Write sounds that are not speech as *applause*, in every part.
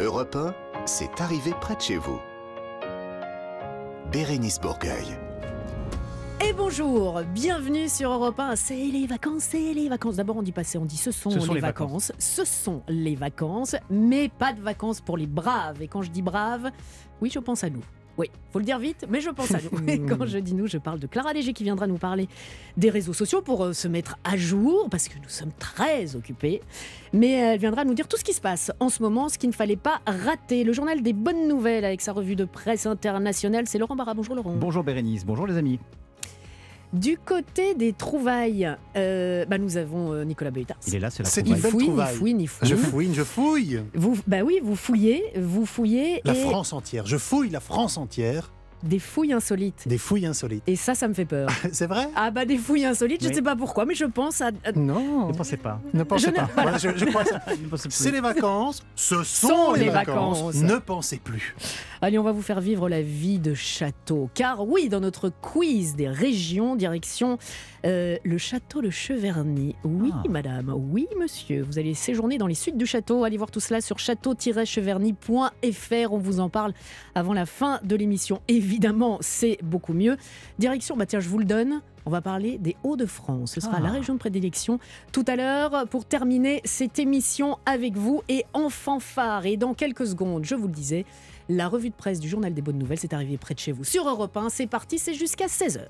Europe 1, c'est arrivé près de chez vous. Bérénice Bourgueil. Et bonjour, bienvenue sur Europe 1. C'est les vacances, c'est les vacances. D'abord, on dit passer, on dit ce sont, Ce sont les, les vacances. Ce sont les vacances, mais pas de vacances pour les braves. Et quand je dis braves, oui, je pense à nous. Oui, faut le dire vite, mais je pense à nous. *laughs* Et quand je dis nous, je parle de Clara Léger qui viendra nous parler des réseaux sociaux pour euh, se mettre à jour, parce que nous sommes très occupés. Mais elle viendra nous dire tout ce qui se passe en ce moment, ce qu'il ne fallait pas rater. Le journal des bonnes nouvelles avec sa revue de presse internationale, c'est Laurent Barra. Bonjour Laurent. Bonjour Bérénice, bonjour les amis. Du côté des trouvailles, euh, bah nous avons euh, Nicolas Beutard. Il est là, c'est la C'est Ni une belle fouille, ni trouvaille. fouille, ni fouille. Je fouine, je fouille. Vous, bah oui, vous fouillez, vous fouillez La et France entière. Je fouille la France entière. Des fouilles insolites. Des fouilles insolites. Et ça, ça me fait peur. *laughs* C'est vrai Ah bah des fouilles insolites, je Oui. sais pas pourquoi, mais je pense à... Non. Ne pensez pas. Ne pensez Je ne- pas. *laughs* Voilà, je, je crois ça. Ne pensez plus. C'est les vacances. Ce sont, Sont les les vacances. vacances. Ne pensez plus. Allez, on va vous faire vivre la vie de château. Car oui, dans notre quiz des régions, direction euh, le château de Cheverny. Oui, Ah. madame, oui, monsieur. Vous allez séjourner dans les suites du château. Allez voir tout cela sur château-cheverny.fr. On vous en parle avant la fin de l'émission. Évidemment, c'est beaucoup mieux. Direction, bah tiens, je vous le donne. On va parler des Hauts-de-France. Ce sera Ah. la région de prédilection tout à l'heure pour terminer cette émission avec vous et en fanfare. Et dans quelques secondes, je vous le disais, la revue de presse du Journal des Bonnes Nouvelles, c'est arrivé près de chez vous. Sur Europe 1, c'est parti, c'est jusqu'à 16h.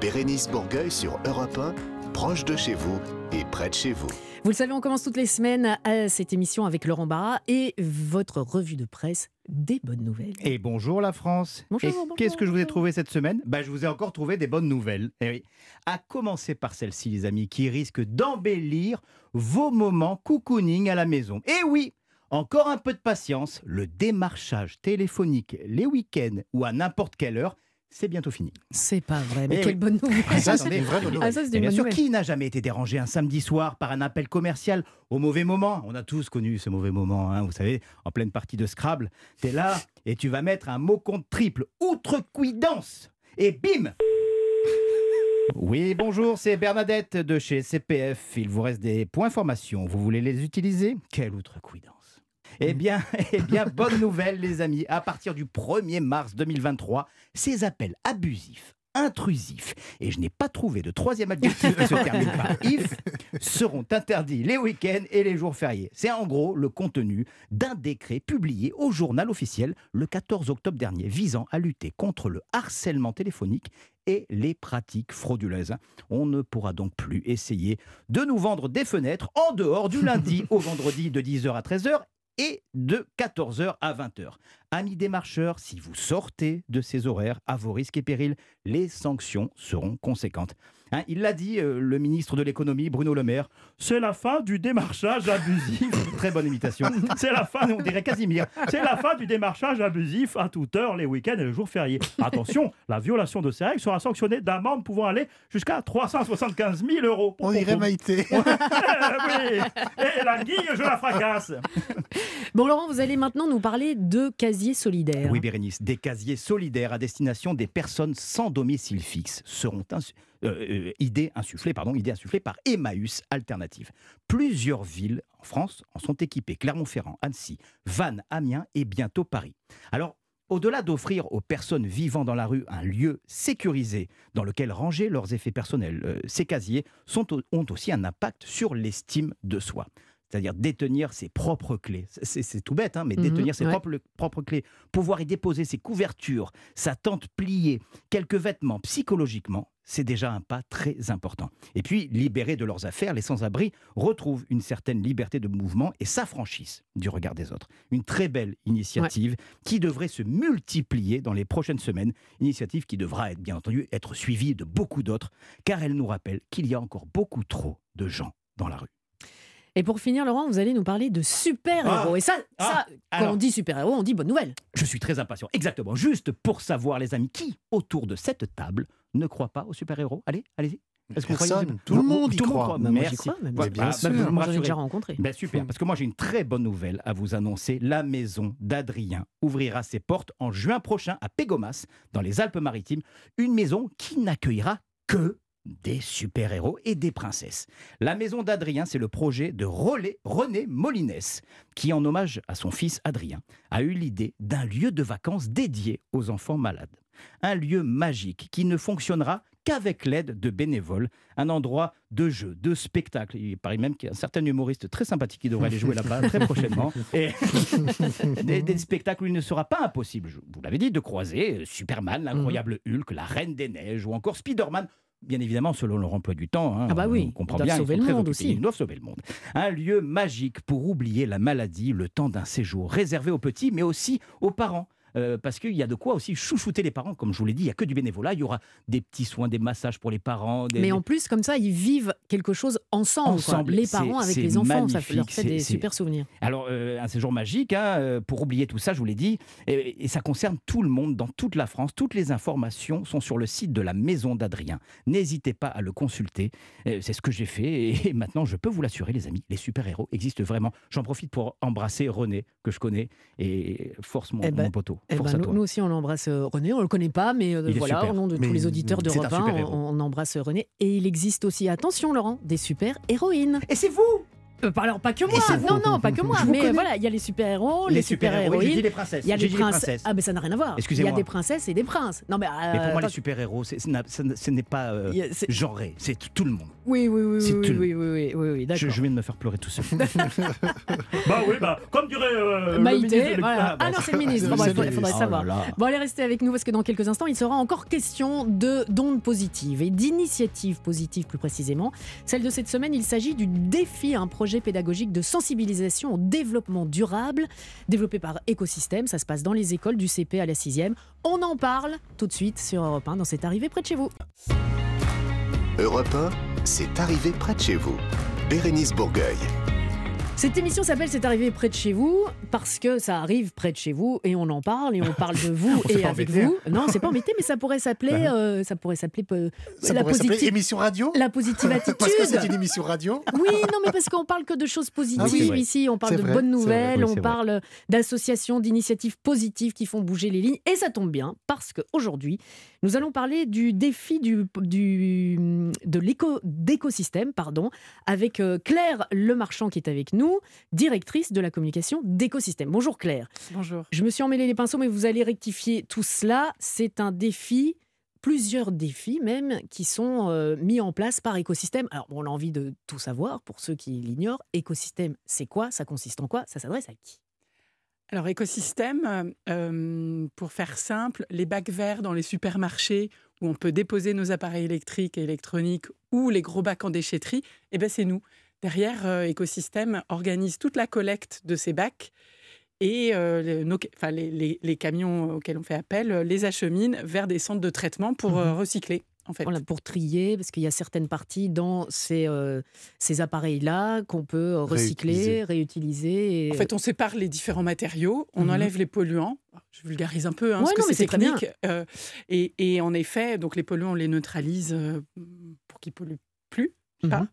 Bérénice Bourgueil sur Europe 1, proche de chez vous et près de chez vous. Vous le savez, on commence toutes les semaines à cette émission avec Laurent Barra et votre revue de presse des Bonnes Nouvelles. Et bonjour la France. Bonjour, Et bonjour, qu'est-ce que je vous ai trouvé cette semaine? Bah, Je vous ai encore trouvé des bonnes nouvelles. Eh oui. À commencer par celle-ci, les amis, qui risque d'embellir vos moments cocooning à la maison. Et oui encore un peu de patience, le démarchage téléphonique les week-ends ou à n'importe quelle heure, c'est bientôt fini. C'est pas vrai, mais Eh quelle oui. bonne nouvelle. Ça, c'est une vraie bonne Ah, nouvelle. ça, Et une bien bonne sûr, nouvelle. qui n'a jamais été dérangé un samedi soir par un appel commercial au mauvais moment? On a tous connu ce mauvais moment, hein, vous savez, en pleine partie de Scrabble. T'es là et tu vas mettre un mot compte triple, outrecuidance, et bim Oui, bonjour, c'est Bernadette de chez CPF. Il vous reste des points formation. Vous voulez les utiliser? Quelle outrecuidance? Eh bien, *laughs* eh bien, bonne nouvelle, les amis. À partir du 1er mars 2023, ces appels abusifs, intrusifs, et je n'ai pas trouvé de troisième adjectif qui se termine par *laughs* if, seront interdits les week-ends et les jours fériés. C'est en gros le contenu d'un décret publié au journal officiel le 14 octobre dernier visant à lutter contre le harcèlement téléphonique et les pratiques frauduleuses. On ne pourra donc plus essayer de nous vendre des fenêtres en dehors du lundi au vendredi de 10h à 13h et de 14h à 20h. Amis démarcheurs, si vous sortez de ces horaires à vos risques et périls, les sanctions seront conséquentes. Hein, il l'a dit, euh, le ministre de l'économie, Bruno Le Maire, c'est la fin du démarchage abusif. *laughs* Très bonne imitation. C'est la fin, on dirait Casimir. C'est la fin du démarchage abusif à toute heure, les week-ends et les jours fériés. Attention, la violation de ces règles sera sanctionnée d'amende pouvant aller jusqu'à 375 000 euros. On dirait Maïté. *laughs* oui. Et la guille, je la fracasse. Bon, Laurent, vous allez maintenant nous parler de casier solidaire. Oui, Bérénice, des casiers solidaires à destination des personnes sans domicile fixe seront insu- euh, euh, idées insufflées par Emmaüs Alternative. Plusieurs villes en France en sont équipées Clermont-Ferrand, Annecy, Vannes, Amiens et bientôt Paris. Alors, au-delà d'offrir aux personnes vivant dans la rue un lieu sécurisé dans lequel ranger leurs effets personnels, euh, ces casiers ont aussi un impact sur l'estime de soi. C'est-à-dire détenir ses propres clés. C'est- tout bête, hein, mais Mhm, détenir ses ouais. propres, propres clés, pouvoir y déposer ses couvertures, sa tente pliée, quelques vêtements, psychologiquement, c'est déjà un pas très important. Et puis, libérés de leurs affaires, les sans-abri retrouvent une certaine liberté de mouvement et s'affranchissent du regard des autres. Une très belle initiative qui devrait se multiplier dans les prochaines semaines. Initiative qui devra être, bien entendu, être suivie de beaucoup d'autres, car elle nous rappelle qu'il y a encore beaucoup trop de gens dans la rue. Et pour finir, Laurent, vous allez nous parler de super-héros. Ah, Et ça, ah, ça quand alors. on dit super-héros, on dit bonne nouvelle. Je suis très impatient. Exactement. Juste pour savoir, les amis, qui autour de cette table ne croit pas aux super-héros? Allez, allez-y. Vous aux Personne. Tout le Vous- monde y tout le monde croit. Bah, Merci. crois, même. Voilà, Mais bien bah, sûr. vous me ai rassurez. déjà rencontré. Ben super, parce que moi j'ai une très bonne nouvelle à vous annoncer. La maison d'Adrien ouvrira ses portes en juin prochain à Pégomas, dans les Alpes-Maritimes. Une maison qui n'accueillera que des super-héros et des princesses. La maison d'Adrien, c'est le projet de René Molinès, qui, en hommage à son fils Adrien, a eu l'idée d'un lieu de vacances dédié aux enfants malades. Un lieu magique qui ne fonctionnera qu'avec l'aide de bénévoles, un endroit de jeu, de spectacle. Il paraît même qu'il y a un certain humoriste très sympathique qui devrait aller jouer là-bas très prochainement. *laughs* Et *laughs* des, des spectacles où il ne sera pas impossible, vous l'avez dit, de croiser euh, Superman, l'incroyable Hulk, la Reine des Neiges ou encore Spider-Man. Bien évidemment, selon leur emploi du temps. hein, Ah bah oui, on comprend ils bien, sauver le monde aussi. Ils doivent sauver le monde. Un lieu magique pour oublier la maladie le temps d'un séjour, réservé aux petits, mais aussi aux parents. Euh, parce qu'il y a de quoi aussi chouchouter les parents. Comme je vous l'ai dit, il n'y a que du bénévolat. Il y aura des petits soins, des massages pour les parents. Des, Mais en plus, comme ça, ils vivent quelque chose ensemble. Ensemble, Les parents avec les enfants, ça leur fait des super souvenirs. Alors, euh, un séjour magique, hein, euh, pour oublier tout ça, je vous l'ai dit, et, et ça concerne tout le monde, dans toute la France. Toutes les informations sont sur le site de la Maison d'Adrien. N'hésitez pas à le consulter. C'est ce que j'ai fait, et, et maintenant, je peux vous l'assurer, les amis, les super-héros existent vraiment. J'en profite pour embrasser René, que je connais, et force mon, Eh ben- mon poteau. Eh Force ben, à nous, toi. nous aussi, on embrasse euh, René. On le connaît pas, mais euh, voilà, super. au nom de tous les auditeurs de c'est un Europe 1, super-héros. on, on embrasse René. Et il existe aussi, attention Laurent, des super-héroïnes. Et c'est vous Euh, pas- alors, pas que moi, non, non, pas que moi, mais voilà, il y a les super-héros, les, Les oui, dit super-héroïnes. les princesses. Il y a les princesses. Ah, mais ça n'a rien à voir. Il y a Excusez-moi. des princesses et des princes. Non, mais, euh, Mais pour moi, les super-héros, c'est- ce n'est pas euh, genré, c'est tout le monde. Oui, oui, oui, oui, tout. oui, oui, oui, oui, oui, Je, d'accord. je viens de me faire pleurer tout seul. *laughs* bah oui, bah, comme dirait euh, le Maïté, de- voilà. bah, Ah non, c'est le ministre. *laughs* le il faudrait, Oh savoir. là. Bon, allez rester avec nous parce que dans quelques instants, il sera encore question de d'ondes positives et d'initiatives positives plus précisément. Celle de cette semaine, il s'agit du défi, un projet pédagogique de sensibilisation au développement durable développé par Écosystème. Ça se passe dans les écoles du CP à la 6e. On en parle tout de suite sur Europe 1 dans cette arrivée près de chez vous. Europe 1, c'est arrivé près de chez vous. Bérénice Bourgueil. Cette émission s'appelle C'est arrivé près de chez vous parce que ça arrive près de chez vous et on en parle et on parle de vous *laughs* et avec embêté, vous. Non, c'est pas embêté, mais ça pourrait s'appeler, Bah euh, ça pourrait s'appeler euh, la positive, émission radio la positive attitude. *laughs* Parce que c'est une émission radio Oui, non, mais parce qu'on parle que de choses positives Ah vrai. ici. On parle de vrai, bonnes nouvelles, Oui, on parle d'associations, d'initiatives positives qui font bouger les lignes. Et ça tombe bien parce qu'aujourd'hui, nous allons parler du défi du, du, de l'éco, d'écosystème pardon, avec euh, Claire Lemarchand qui est avec nous, directrice de la communication d'écosystème. Bonjour Claire. Bonjour. Je me suis emmêlé les pinceaux, mais vous allez rectifier tout cela. C'est un défi, plusieurs défis même, qui sont euh, mis en place par écosystème. Alors, bon, on a envie de tout savoir pour ceux qui l'ignorent. Écosystème, c'est quoi? Ça consiste en quoi? Ça s'adresse à qui? Alors, écosystème, euh, euh, pour faire simple, les bacs verts dans les supermarchés où on peut déposer nos appareils électriques et électroniques ou les gros bacs en déchetterie, eh ben, c'est nous. Derrière, euh, écosystème organise toute la collecte de ces bacs et euh, les, nos- enfin, les- les- les camions auxquels on fait appel euh, les acheminent vers des centres de traitement pour Mhm. recycler. En fait. Voilà, Pour trier, parce qu'il y a certaines parties dans ces, euh, ces appareils-là qu'on peut recycler, réutiliser. et- En fait, on sépare les différents matériaux, on Mhm. enlève les polluants. Je vulgarise un peu, hein, Ouais, parce non, que c'est technique. euh, et, et en effet, donc les polluants, on les neutralise pour qu'ils polluent plus. Mhm. pas.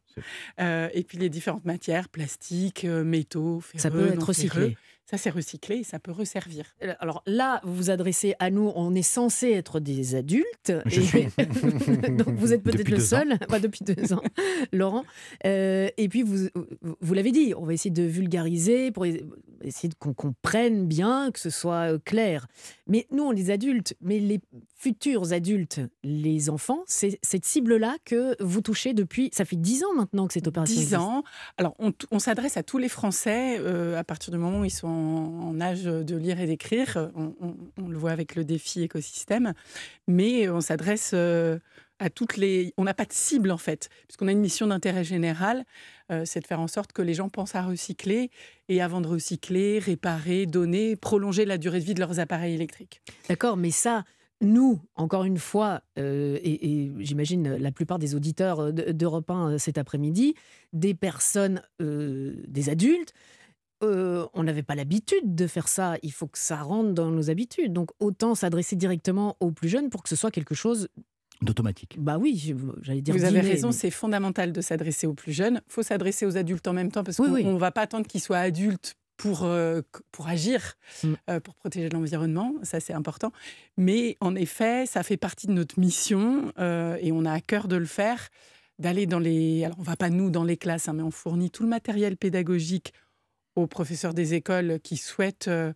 Euh, et puis les différentes matières, plastique, euh, métaux, ferreux, Ça peut être recyclé. Ça c'est recyclé et ça peut resservir. Euh, Alors là, vous vous adressez à nous, on est censé être des adultes. Je et- suis. *laughs* Donc vous êtes peut-être le seul, *laughs* pas depuis deux ans, *laughs* Laurent. Euh, et puis vous, vous l'avez dit, on va essayer de vulgariser pour essayer de- qu'on comprenne bien, que ce soit euh, clair. Mais nous, on est des adultes, mais les futurs adultes, les enfants, c'est cette cible-là que vous touchez depuis, ça fait dix ans maintenant que cette opération 10 existe. ans. Alors, on, s'adresse à tous les Français euh, à partir du moment où ils sont en, âge de lire et d'écrire. On, le voit avec le défi écosystème. Mais on s'adresse euh, à toutes les. On n'a pas de cible, en fait, puisqu'on a une mission d'intérêt général. euh, c'est de faire en sorte que les gens pensent à recycler et avant de recycler, réparer, donner, prolonger la durée de vie de leurs appareils électriques. D'accord, mais ça, nous, encore une fois, euh, et, j'imagine la plupart des auditeurs de- d'Europe 1 euh, cet après-midi, des personnes, des adultes, euh, on n'avait pas l'habitude de faire ça. Il faut que ça rentre dans nos habitudes. Donc autant s'adresser directement aux plus jeunes pour que ce soit quelque chose, D'automatique. bah oui, je- j'allais dire. Vous avez raison, mais- c'est fondamental de s'adresser aux plus jeunes. Il faut s'adresser aux adultes en même temps parce Oui, qu'on oui. ne va pas attendre qu'ils soient adultes pour, euh, pour agir, Mm. euh, pour protéger l'environnement. Ça, c'est important. Mais en effet, ça fait partie de notre mission euh, et on a à cœur de le faire, d'aller dans les... Alors, on va pas nous dans les classes, hein, mais on fournit tout le matériel pédagogique aux professeurs des écoles qui souhaitent euh,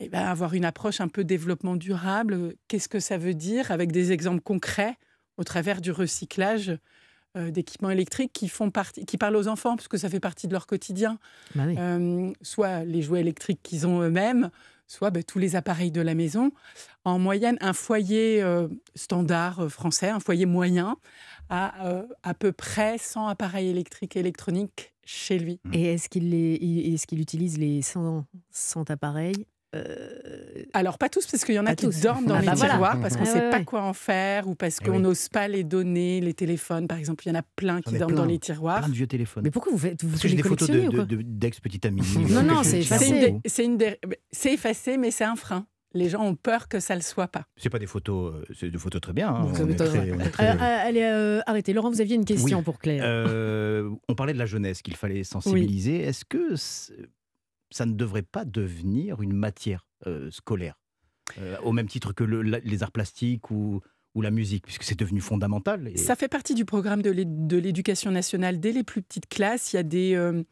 eh ben, avoir une approche un peu développement durable. Qu'est-ce que ça veut dire avec des exemples concrets au travers du recyclage euh, d'équipements électriques qui font partie, qui parlent aux enfants parce que ça fait partie de leur quotidien. Bah oui. Euh, soit les jouets électriques qu'ils ont eux-mêmes, soit ben, tous les appareils de la maison. En moyenne, un foyer euh, standard français, un foyer moyen, a à peu près 100 appareils électriques et électroniques chez lui. Et est-ce qu'il utilise les 100, 100 appareils Euh, Alors, pas tous, parce qu'il y en a Pas qui tous. dorment dans Ah les bah voilà. tiroirs parce qu'on ne Ah sait ouais, pas ouais. quoi en faire ou parce Eh qu'on oui. n'ose pas les donner, les téléphones, par exemple. Il y en a plein qui dorment plein. dans les tiroirs. Plein de vieux téléphones. Mais pourquoi vous faites vous Parce que j'ai des photos de- collectionnez ou de- amies. Non, non, c'est effacé. c'est effacé, mais c'est un frein. Les gens ont peur que ça ne le soit pas. C'est pas des photos, euh, c'est des photos très bien. hein. Vous On avez est tort. très- on est Euh, très- euh, allez, euh, arrêtez. Laurent, vous aviez une question Oui. pour Claire. Euh, on parlait de la jeunesse, qu'il fallait sensibiliser. Est-ce que ça ne devrait pas devenir une matière euh, scolaire Euh, Au même titre que le- la- les arts plastiques ou, ou la musique, puisque c'est devenu fondamental. et- Ça fait partie du programme de l'é- de l'éducation nationale dès les plus petites classes. Il y a des. euh,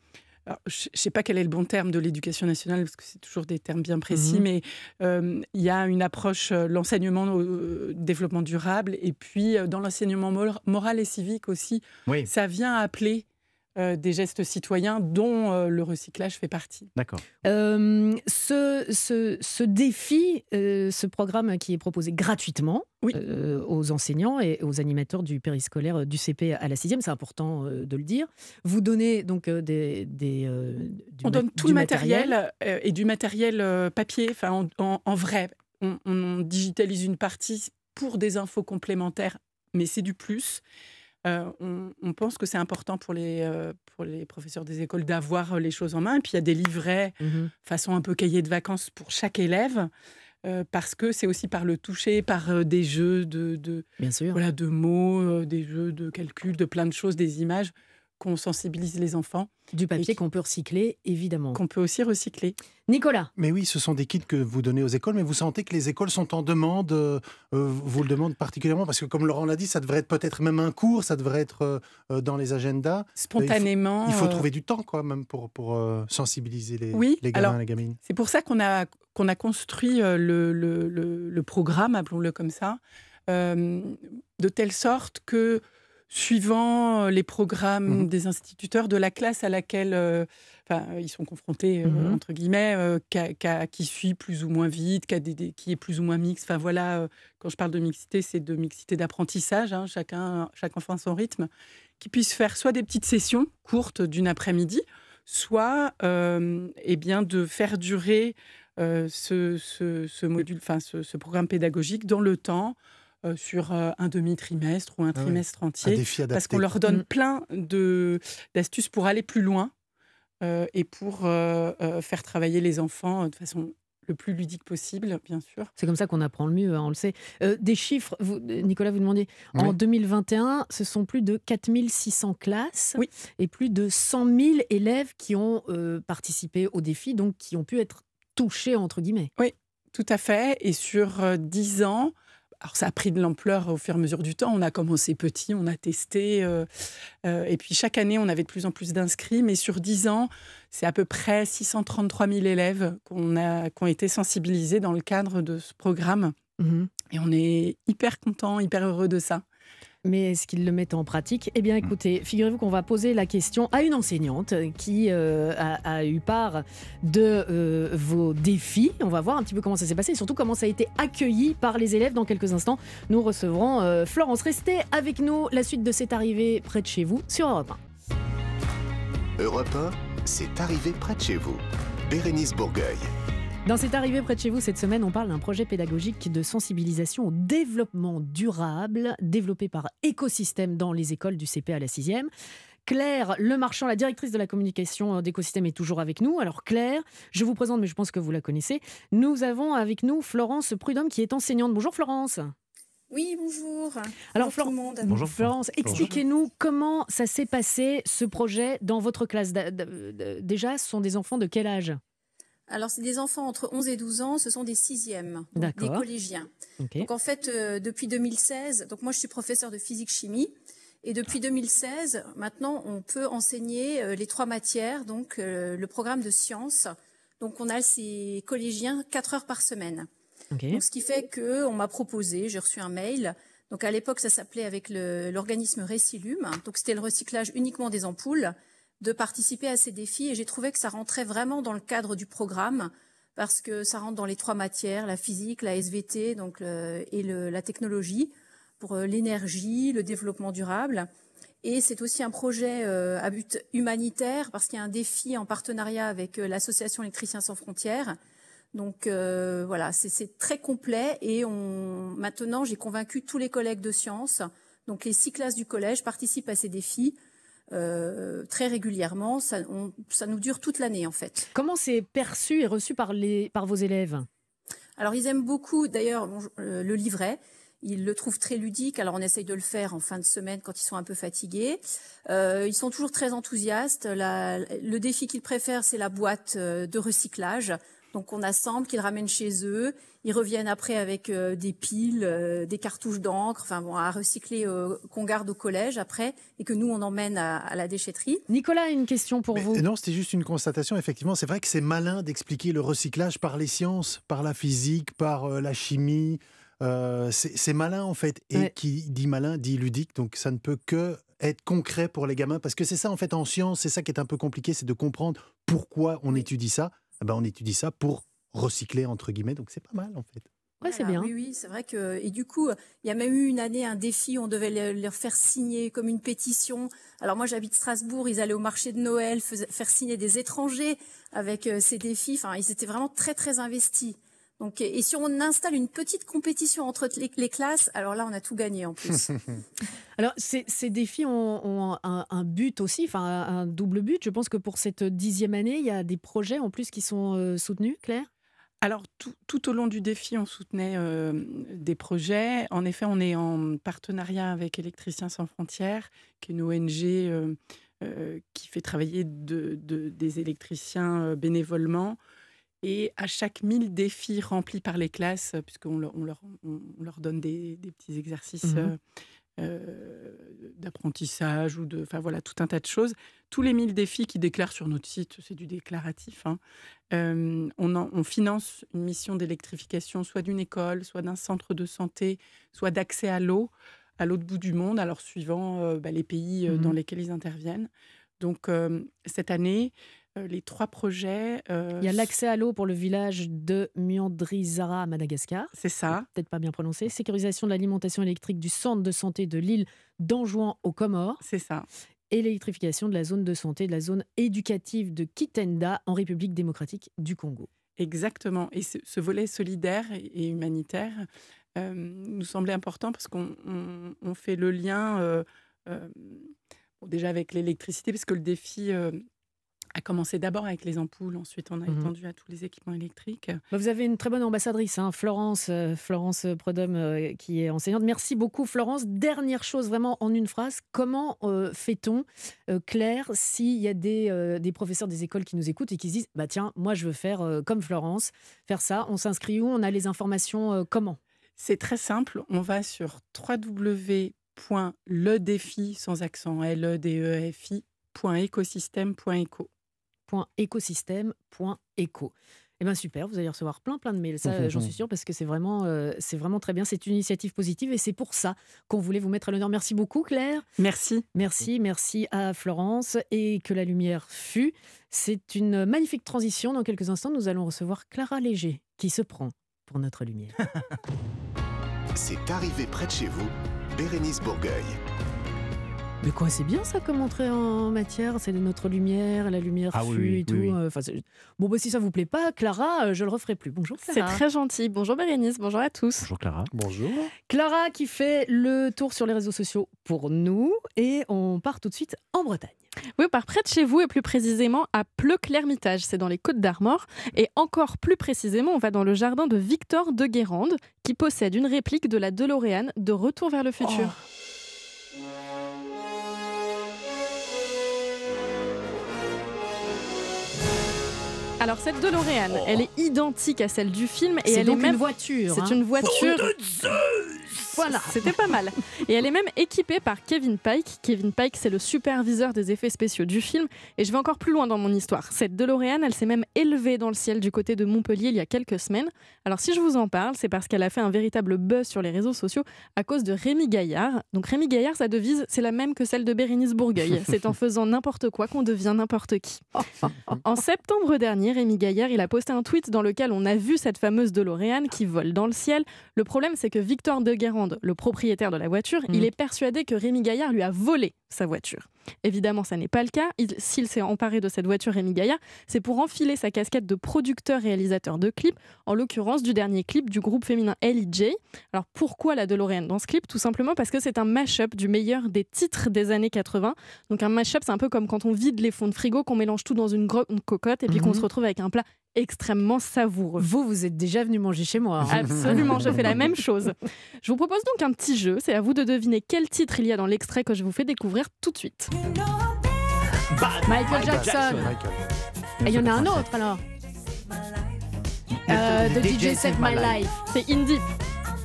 alors, je ne sais pas quel est le bon terme de l'éducation nationale, parce que c'est toujours des termes bien précis, Mhm. mais euh, il y a une approche, euh, l'enseignement au développement durable, et puis euh, dans l'enseignement mor- moral et civique aussi, Oui, ça vient appeler euh, des gestes citoyens dont euh, le recyclage fait partie. d'accord. Euh, ce, ce, ce défi, euh, ce programme qui est proposé gratuitement Oui. euh, aux enseignants et aux animateurs du périscolaire du CP à la 6e, c'est important euh, de le dire. Vous donnez donc euh, des, des, euh, du On donne tout du le matériel, euh, et du matériel papier, enfin en, en- en vrai. On, on digitalise une partie pour des infos complémentaires, mais c'est du plus. Euh, on, on pense que c'est important pour les, euh, pour les professeurs des écoles d'avoir les choses en main. Et puis il y a des livrets Mhm. façon un peu cahier de vacances pour chaque élève, euh, parce que c'est aussi par le toucher, par des jeux de, de, Bien sûr. voilà, de mots, des jeux de calcul, de plein de choses, des images, qu'on sensibilise les enfants, Du papier qu'on peut recycler, évidemment. qu'on peut aussi recycler. Nicolas, Mais oui, ce sont des kits que vous donnez aux écoles, mais vous sentez que les écoles sont en demande, euh, euh, vous le demandez particulièrement, parce que comme Laurent l'a dit, ça devrait être peut-être même un cours, ça devrait être euh, dans les agendas. Spontanément. Il faut euh, trouver du temps, quoi, même pour, pour euh, sensibiliser les, Oui, les gamins alors- et les gamines. C'est pour ça qu'on a, qu'on a construit le, le- le- le programme, appelons-le comme ça, euh, de telle sorte que, suivant euh, les programmes Mhm. des instituteurs de la classe à laquelle euh, enfin, ils sont confrontés, euh, Mhm. entre guillemets, euh, qui suit plus ou moins vite, qu'a des- des- qui est plus ou moins mixte. Enfin voilà, quand je parle de mixité, c'est de mixité d'apprentissage, hein, chacun, chaque enfant à son rythme, qui puisse faire soit des petites sessions courtes d'une après-midi, soit eh bien, de faire durer ce, ce- ce module, enfin ce, ce programme pédagogique dans le temps, euh, sur euh, un demi-trimestre ou un Ah trimestre Un entier, défi adapté. parce qu'on leur donne Mm. plein de d'astuces pour aller plus loin euh, et pour euh, euh, faire travailler les enfants de façon le plus ludique possible, bien sûr. c'est comme ça qu'on apprend le mieux, hein, on le sait. Euh, des chiffres, vous, Nicolas, vous demandez, en Oui. 2021, ce sont plus de 4600 classes Oui. et plus de 100 000 élèves qui ont euh, participé au défi, donc qui ont pu être touchés, entre guillemets. Tout à fait. Et sur euh, 10 ans, alors ça a pris de l'ampleur au fur et à mesure du temps. On a commencé petit, on a testé. euh, euh, et puis chaque année, on avait de plus en plus d'inscrits. Mais sur 10 ans, c'est à peu près 633 000 élèves qu'on a, qui ont été sensibilisés dans le cadre de ce programme. Mhm. Et on est hyper content, hyper heureux de ça. Mais est-ce qu'ils le mettent en pratique? Eh bien, écoutez, figurez-vous qu'on va poser la question à une enseignante qui euh, a, a eu part de euh, vos défis. On va voir un petit peu comment ça s'est passé et surtout comment ça a été accueilli par les élèves. Dans quelques instants, nous recevrons euh, Florence. Restez avec nous. La suite de cette arrivée près de chez vous sur Europe 1. Europe 1, c'est arrivé près de chez vous. Bérénice Bourgueil. Dans cette arrivée près de chez vous cette semaine, on parle d'un projet pédagogique de sensibilisation au développement durable développé par Écosystème dans les écoles du CP à la 6e. Claire Lemarchand, la directrice de la communication euh, d'Écosystème, est toujours avec nous. Alors Claire, je vous présente, mais je pense que vous la connaissez. Nous avons avec nous Florence Prudhomme qui est enseignante. Bonjour Florence. Oui, bonjour. Alors, bonjour tout le monde. Bonjour. Florence, expliquez-nous comment ça s'est passé ce projet dans votre classe. Da- Déjà, ce sont des enfants de quel âge? Alors, c'est des enfants entre 11 et 12 ans, ce sont des sixièmes, donc des collégiens. Donc, en fait, euh, depuis 2016, donc moi, je suis professeur de physique-chimie. Et depuis 2016, maintenant, on peut enseigner euh, les trois matières, donc euh, le programme de sciences. Donc, on a ces collégiens quatre heures par semaine. Donc, ce qui fait que on m'a proposé, j'ai reçu un mail. Donc à l'époque, ça s'appelait avec l'organisme Récilum. Donc c'était le recyclage uniquement des ampoules, de participer à ces défis. Et j'ai trouvé que ça rentrait vraiment dans le cadre du programme parce que ça rentre dans les trois matières la physique, la SVT, donc et la technologie pour euh, l'énergie, le développement durable. Et c'est aussi un projet euh, à but humanitaire parce qu'il y a un défi en partenariat avec euh, l'association Électriciens sans frontières. Donc voilà, c'est très complet et on, maintenant j'ai convaincu tous les collègues de sciences. Donc les six classes du collège participent à ces défis euh, très régulièrement. Ça, on- ça nous dure toute l'année en fait. Comment c'est perçu et reçu par, les, par vos élèves? Alors ils aiment beaucoup d'ailleurs bon, euh, le livret. Ils le trouvent très ludique. Alors on essaye de le faire en fin de semaine quand ils sont un peu fatigués. Euh, ils sont toujours très enthousiastes. La- le défi qu'ils préfèrent, c'est la boîte de recyclage. Donc on assemble, qu'ils ramènent chez eux. Ils reviennent après avec euh, des piles, euh, des cartouches d'encre, enfin bon, à recycler euh, qu'on garde au collège après et que nous on emmène à, à la déchetterie. Nicolas, une question pour Mais vous. Non, c'était juste une constatation. Effectivement, c'est vrai que c'est malin d'expliquer le recyclage par les sciences, par la physique, par euh, la chimie. Euh, c'est c'est malin en fait. Et Ouais. qui dit malin dit ludique. Donc ça ne peut que être concret pour les gamins. Parce que c'est ça en fait en science, c'est ça qui est un peu compliqué, c'est de comprendre pourquoi on étudie ça. Eh ben, on étudie ça pour recycler entre guillemets. Donc c'est pas mal en fait. Ouais, c'est bien. Oui, oui, c'est vrai que et du coup, il y a même eu une année un défi, on devait le- leur faire signer comme une pétition. Alors moi, j'habite Strasbourg, ils allaient au marché de Noël faire signer des étrangers avec euh, ces défis. Enfin, ils étaient vraiment très très investis. Donc, et si on installe une petite compétition entre les, les classes, alors là, on a tout gagné en plus. *laughs* Alors, ces, ces défis ont, ont un, un but aussi, enfin un, double but. Je pense que pour cette dixième année, il y a des projets en plus qui sont euh, soutenus, Claire? Alors, tout, tout au long du défi, on soutenait euh, des projets. En effet, on est en partenariat avec Électriciens sans frontières, qui est une ONG euh, euh, qui fait travailler de- de- des électriciens euh, bénévolement. Et à chaque 1000 défis remplis par les classes, puisqu'on leur, on leur, on- on leur donne des, des petits exercices Mhm. euh, euh, d'apprentissage ou de, enfin voilà, tout un tas de choses. Tous les 1000 défis qui déclarent sur notre site, c'est du déclaratif. hein, euh, on, en- on finance une mission d'électrification, soit d'une école, soit d'un centre de santé, soit d'accès à l'eau à l'autre bout du monde, alors suivant euh, bah, les pays Mhm. dans lesquels ils interviennent. Donc cette année, les trois projets. euh, Il y a l'accès à l'eau pour le village de Muandrizara à Madagascar. C'est ça. Peut-être pas bien prononcé. Sécurisation de l'alimentation électrique du centre de santé de l'île d'Anjouan aux Comores. C'est ça. Et l'électrification de la zone de santé de la zone éducative de Kitenda en République démocratique du Congo. Exactement. Et ce, ce volet solidaire et, humanitaire euh, nous semblait important parce qu'on on- on fait le lien euh, euh, bon, déjà avec l'électricité, parce que le défi euh, a commencé d'abord avec les ampoules, ensuite on a Mhm. étendu à tous les équipements électriques. Bah, Vous avez une très bonne ambassadrice, hein, Florence, euh, Florence Prodhomme, euh, qui est enseignante. Merci beaucoup, Florence. Dernière chose, vraiment en une phrase, comment euh, fait-on, euh, Claire, s'il y a des, euh, des professeurs des écoles qui nous écoutent et qui se disent, bah tiens, moi je veux faire comme Florence, faire ça. On s'inscrit où? On a les informations comment? C'est très simple, on va sur www.ledéfi sans accent l e d e f i .écosystème.eco. écosystème.eco. Eh bien super, vous allez recevoir plein plein de mails, ça euh, j'en suis sûre parce que c'est vraiment, euh, c'est vraiment très bien, c'est une initiative positive et c'est pour ça qu'on voulait vous mettre à l'honneur. Merci beaucoup Claire. Merci. Merci, merci à Florence et que la lumière fut. C'est une magnifique transition. Dans quelques instants, nous allons recevoir Clara Léger qui se prend pour notre lumière. *laughs* C'est arrivé près de chez vous, Bérénice Bourgueil. Mais quoi, c'est bien ça comme entrée en matière, c'est notre lumière, la lumière Ah oui, fut oui, et tout. oui, oui. euh, enfin, c'est- bon, bah, si ça vous plaît pas, Clara, euh, je le referai plus. Bonjour C'est Clara. très gentil. Bonjour Bérénice, bonjour à tous. Bonjour Clara. Bonjour. Clara qui fait le tour sur les réseaux sociaux pour nous et on part tout de suite en Bretagne. Oui, par près de chez vous et plus précisément à Pleuc-l'Ermitage, c'est dans les Côtes d'Armor. Et encore plus précisément, on va dans le jardin de Victor de Guérande qui possède une réplique de la DeLorean de Retour vers le futur. Alors cette DeLorean, elle est identique à celle du film et elle donc est même une voiture. c'est hein. une voiture. Voilà, c'était pas mal. Et elle est même équipée par Kevin Pike. Kevin Pike, c'est le superviseur des effets spéciaux du film. Et je vais encore plus loin dans mon histoire. Cette DeLorean, elle s'est même élevée dans le ciel du côté de Montpellier il y a quelques semaines. Alors si je vous en parle, c'est parce qu'elle a fait un véritable buzz sur les réseaux sociaux à cause de Rémi Gaillard. Donc Rémi Gaillard, sa devise, c'est la même que celle de Bérénice Bourgueil. *laughs* C'est en faisant n'importe quoi qu'on devient n'importe qui. *laughs* En septembre dernier, Rémi Gaillard, il a posté un tweet dans lequel on a vu cette fameuse DeLorean qui vole dans le ciel. Le problème, c'est que Victor de Le propriétaire de la voiture, Mm. il est persuadé que Rémi Gaillard lui a volé sa voiture. Évidemment, ça n'est pas le cas. Il- S'il s'est emparé de cette voiture, Rémi Gaillard, c'est pour enfiler sa casquette de producteur-réalisateur de clips, en l'occurrence du dernier clip du groupe féminin L.E.J. Alors pourquoi la DeLorean dans ce clip? Tout simplement parce que c'est un mash-up du meilleur des titres des années 80. Donc un mash-up, c'est un peu comme quand on vide les fonds de frigo, qu'on mélange tout dans une cocotte et puis qu'on Mhm. se retrouve avec un plat extrêmement savoureux. Vous, vous êtes déjà venu manger chez moi. hein. Absolument, je fais la *laughs* même chose. Je vous propose donc un petit jeu. C'est à vous de deviner quel titre il y a dans l'extrait que je vous fais découvrir tout de suite. Michael Jackson. Et il y en a un autre alors. Euh, The DJ Save My Life. C'est Indie.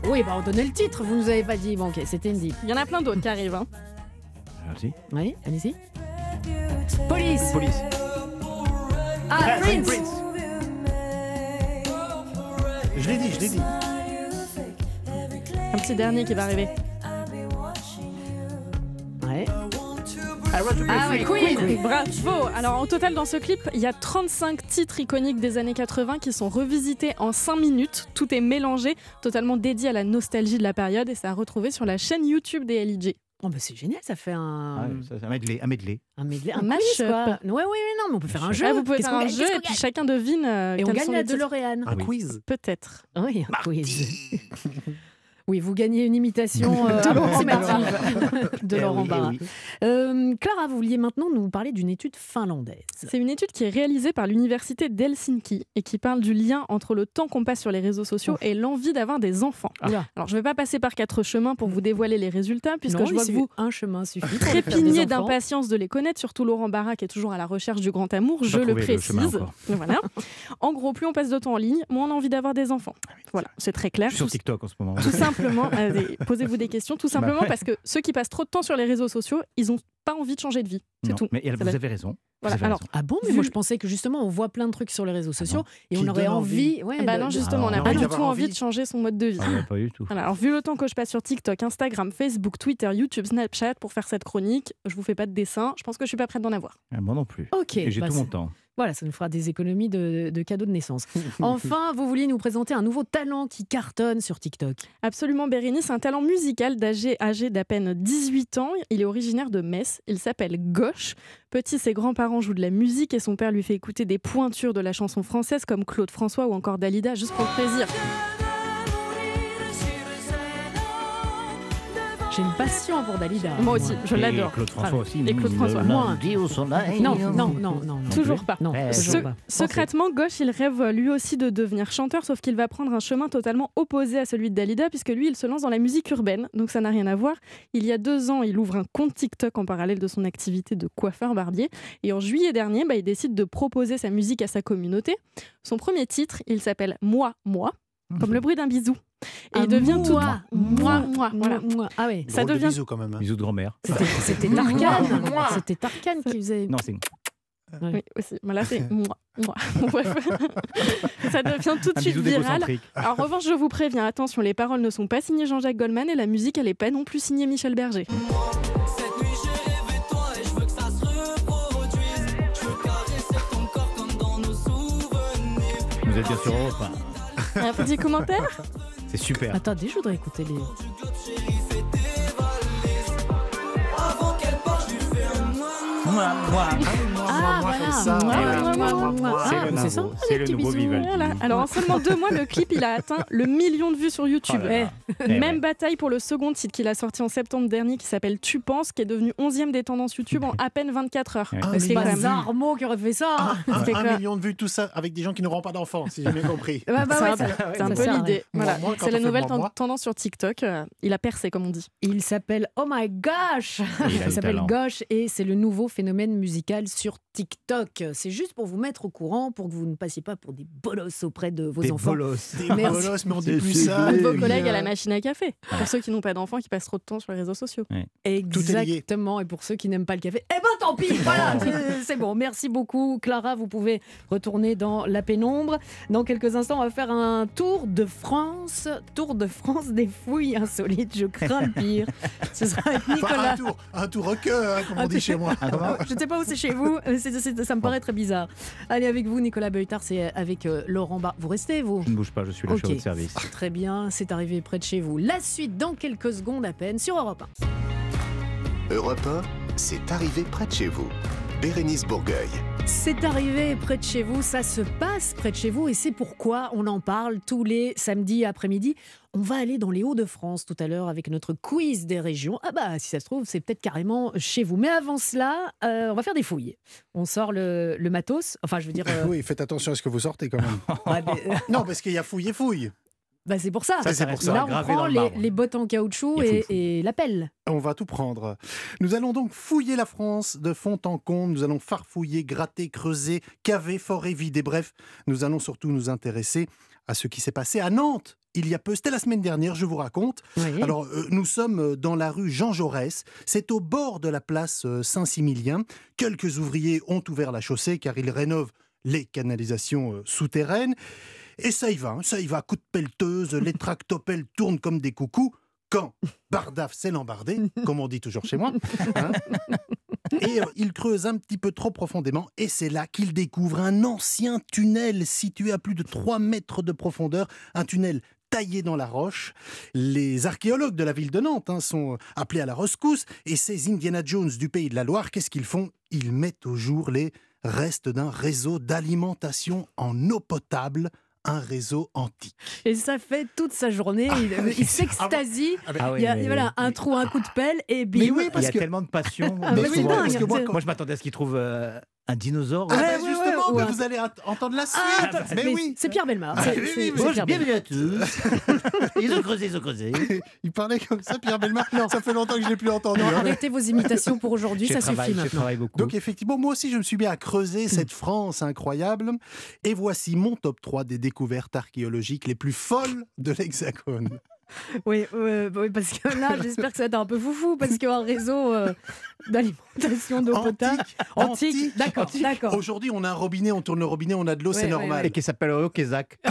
Oui, bah on donnait le titre, vous nous avez pas dit. Bon, ok, c'était Indie. Il y en a plein d'autres qui arrivent. hein. Merci. Oui, allez-y. Police. Police. Ah, Prince. Je l'ai dit, je l'ai dit. Un petit dernier qui va arriver. Ouais. Ah, Ah oui, Queen. Bravo Alors au total dans ce clip, il y a 35 titres iconiques des années 80 qui sont revisités en 5 minutes. Tout est mélangé, totalement dédié à la nostalgie de la période et c'est à retrouver sur la chaîne YouTube des LIJ. Oh, bah c'est génial, ça fait un, Ah, ça, ça, un medley. Un medley. un medley, Un un quiz, mash-up. quoi. Ouais, ouais, ouais, non, mais on peut faire un jeu. Ah, vous pouvez Qu'est-ce faire un jeu et puis chacun devine euh, Et on gagne la. DeLorean. Un oui. quiz. Peut-être. Oui, un *laughs* quiz. Oui, vous gagnez une imitation *laughs* euh, de Eh Laurent oui, eh Barra. oui. Euh, Clara, vous vouliez maintenant nous parler d'une étude finlandaise. C'est une étude qui est réalisée par l'université d'Helsinki et qui parle du lien entre le temps qu'on passe sur les réseaux sociaux et l'envie d'avoir des enfants. Oula. Alors je ne vais pas passer par quatre chemins pour vous dévoiler les résultats puisque Non, je vois que vous un chemin suffit. trépignez d'impatience de les connaître, surtout Laurent Barra qui est toujours à la recherche du grand amour, je le précise. *laughs* voilà. En gros, plus on passe de temps en ligne, moins on a envie d'avoir des enfants. Voilà, c'est très clair. Je suis sur TikTok en ce moment. tout *laughs* simplement, allez, posez-vous des questions, tout simplement Bah ouais. parce que ceux qui passent trop de temps sur les réseaux sociaux, ils n'ont pas envie de changer de vie. C'est tout. Mais vous avez raison. Vous Voilà, avez alors, raison. Ah bon, mais Vu- moi je pensais que justement on voit plein de trucs sur les réseaux sociaux et on aurait envie. ouais, bah de- non, justement, on n'a Ah, pas non, du tout envie envie. de changer son mode de vie. Ah, pas du tout. Voilà, alors vu le temps que je passe sur TikTok, Instagram, Facebook, Twitter, YouTube, Snapchat pour faire cette chronique, je vous fais pas de dessin, je pense que je suis pas prête d'en avoir. Ah, Moi non plus. Ok, Et j'ai bah tout mon temps. Voilà, ça nous fera des économies de, de cadeaux de naissance. *laughs* Enfin, vous vouliez nous présenter un nouveau talent qui cartonne sur TikTok. Absolument, Bérénice, un talent musical d'âgé âgé d'à peine 18 ans. Il est originaire de Metz. Il s'appelle Gauche. Petit, ses grands-parents jouent de la musique et son père lui fait écouter des pointures de la chanson française comme Claude François ou encore Dalida, juste pour le plaisir. J'ai une passion pour Dalida. Moi aussi, je Et l'adore. Claude François aussi. Et Claude Le François. lundi au soleil. Non, non, non, non, non. Toujours pas. Non, Eh, toujours Ce- pas. secrètement, Gauche, il rêve lui aussi de devenir chanteur, sauf qu'il va prendre un chemin totalement opposé à celui de Dalida, puisque lui, il se lance dans la musique urbaine, donc ça n'a rien à voir. Il y a deux ans, il ouvre un compte TikTok en parallèle de son activité de coiffeur barbier, et en juillet dernier, bah, il décide de proposer sa musique à sa communauté. Son premier titre, il s'appelle Moi, Moi, comme le bruit d'un bisou. Et Ah, il devient tout moi, moi, moi, voilà. moi. Ah oui. Ça Drôle de devient- bisou quand même. hein. Bisous de grand-mère. C'était- C'était Tarkan. C'était Tarkan qui faisait. Non, c'est. Oui, aussi. Mais là, c'est *laughs* moi, moi. *laughs* Bref. ça devient tout de suite bisou viral. En revanche, je vous préviens, attention, les paroles ne sont pas signées Jean-Jacques Goldman et la musique, elle n'est pas non plus signée Michel Berger. Vous êtes bien sur Europe. Un petit commentaire? C'est super. Attendez, je voudrais écouter les. Moi, moi. Ah, moi, voilà. Eh. C'est Ah, ça, c'est le petits nouveau bisous. Vivaldi. Voilà. Alors en seulement deux mois, le clip il a atteint le million de vues sur YouTube. Oh là là. Eh Même ouais. bataille pour le second titre qu'il a sorti en septembre dernier qui s'appelle Tu penses, qui est devenu 11e des tendances YouTube en à peine 24 heures. Ouais. Ah, c'est même- Zarmo qui aurait fait ça. Un, C'est un million de vues, tout ça, avec des gens qui n'auront pas d'enfants, si j'ai bien *laughs* compris. Ouais, bah C'est ouais, un peu- c'est un ça peu sert, l'idée. Voilà. C'est la nouvelle tendance sur TikTok. euh, il a percé, comme on dit. Il s'appelle Oh My Gosh. Il s'appelle. Gosh et c'est le nouveau phénomène phénomène musical sur TikTok. C'est juste pour vous mettre au courant, pour que vous ne passiez pas pour des bolosses auprès de vos Des enfants. bolosses. Des bolosses, mais on dit plus ça. De vos collègues à la machine à café. Pour ceux qui n'ont pas d'enfants, qui passent trop de temps sur les réseaux sociaux. Exactement. Et pour ceux qui n'aiment pas le café, eh ben tant pis. Voilà, *laughs* c'est- bon. Merci beaucoup, Clara. Vous pouvez retourner dans la pénombre. Dans quelques instants, on va faire un tour de France. Tour de France des fouilles insolites. Je crains le pire. *laughs* Ce sera avec enfin, Nicolas. un tour, un tour hein, comme Un on dit chez moi. Je ne sais pas où c'est chez vous, ça me paraît très bizarre. Allez, avec vous, Nicolas Beutard, c'est avec euh, Laurent Bar. Vous restez, vous? Je ne bouge pas, je suis là, je suis à Ok. votre service. Très bien, c'est arrivé près de chez vous. La suite dans quelques secondes à peine sur Europe 1. Europe 1, c'est arrivé près de chez vous. Bérénice Bourgueil. C'est arrivé près de chez vous, ça se passe près de chez vous et c'est pourquoi on en parle tous les samedis après-midi. On va aller dans les Hauts-de-France tout à l'heure avec notre quiz des régions. Ah bah si ça se trouve, c'est peut-être carrément chez vous. Mais avant cela, euh, on va faire des fouilles. On sort le, le matos, enfin je veux dire... *laughs* euh, Oui, faites attention à ce que vous sortez quand même. *laughs* ouais, mais, non, parce qu'il y a fouille et fouille. Bah, c'est pour ça. Ça, c'est pour ça. Là, on Gravé prend le les, bottes en caoutchouc et, la pelle. On va tout prendre. Nous allons donc fouiller la France de fond en comble. Nous allons farfouiller, gratter, creuser, caver, forer, vider. Bref, nous allons surtout nous intéresser à ce qui s'est passé à Nantes. Il y a peu, c'était la semaine dernière, je vous raconte. Oui. Alors, euh, nous sommes euh, dans la rue Jean Jaurès. C'est au bord de la place euh, Saint-Similien. Quelques ouvriers ont ouvert la chaussée car ils rénovent les canalisations euh, souterraines. Et ça y va, hein, ça y va, coup de pelleteuse, les tractopelles tournent comme des coucous. Quand Bardaf s'est l'embardé, comme on dit toujours chez moi, hein, et euh, il creuse un petit peu trop profondément, et c'est là qu'il découvre un ancien tunnel situé à plus de 3 mètres de profondeur, un tunnel taillé dans la roche. Les archéologues de la ville de Nantes hein, sont appelés à la rescousse, et ces Indiana Jones du pays de la Loire, qu'est-ce qu'ils font? Ils mettent au jour les restes d'un réseau d'alimentation en eau potable, un réseau antique. Et ça fait toute sa journée. Il, oui. il s'extasie. Ah oui, Il y a mais- voilà, un trou, un coup de pelle et bim. Mais oui, Il parce y a que- tellement de passion. Ah, mais mais oui, souvent- dingue, parce que moi, je m'attendais à ce qu'il trouve euh, un dinosaure. Ah, Ouais, ouais, mais ouais. vous allez entendre la suite. Ah, attends, mais, mais oui. C'est Pierre Belmar. Ah, oui, oui. Pierre Bellemare. à tous. ils ont creusé, ils ont creusé. *laughs* Il parlait comme ça, Pierre Belmar. Ça fait longtemps que je l'ai plus entendu. Non, hein. arrêtez vos imitations pour aujourd'hui, ça travaille, suffit je maintenant. travaille beaucoup. Donc effectivement, moi aussi, je me suis mis à creuser cette France incroyable. Et voici mon top 3 des découvertes archéologiques les plus folles de l'Hexagone. Oui, euh, oui, parce que là, j'espère que ça va être un peu foufou, parce qu'un réseau euh, d'alimentation d'eau potable. Antique, Antique, d'accord, d'accord. Aujourd'hui, on a un robinet, on tourne le robinet, on a de l'eau, Ouais, c'est ouais, normal. Et qui s'appelle Okezak. *laughs*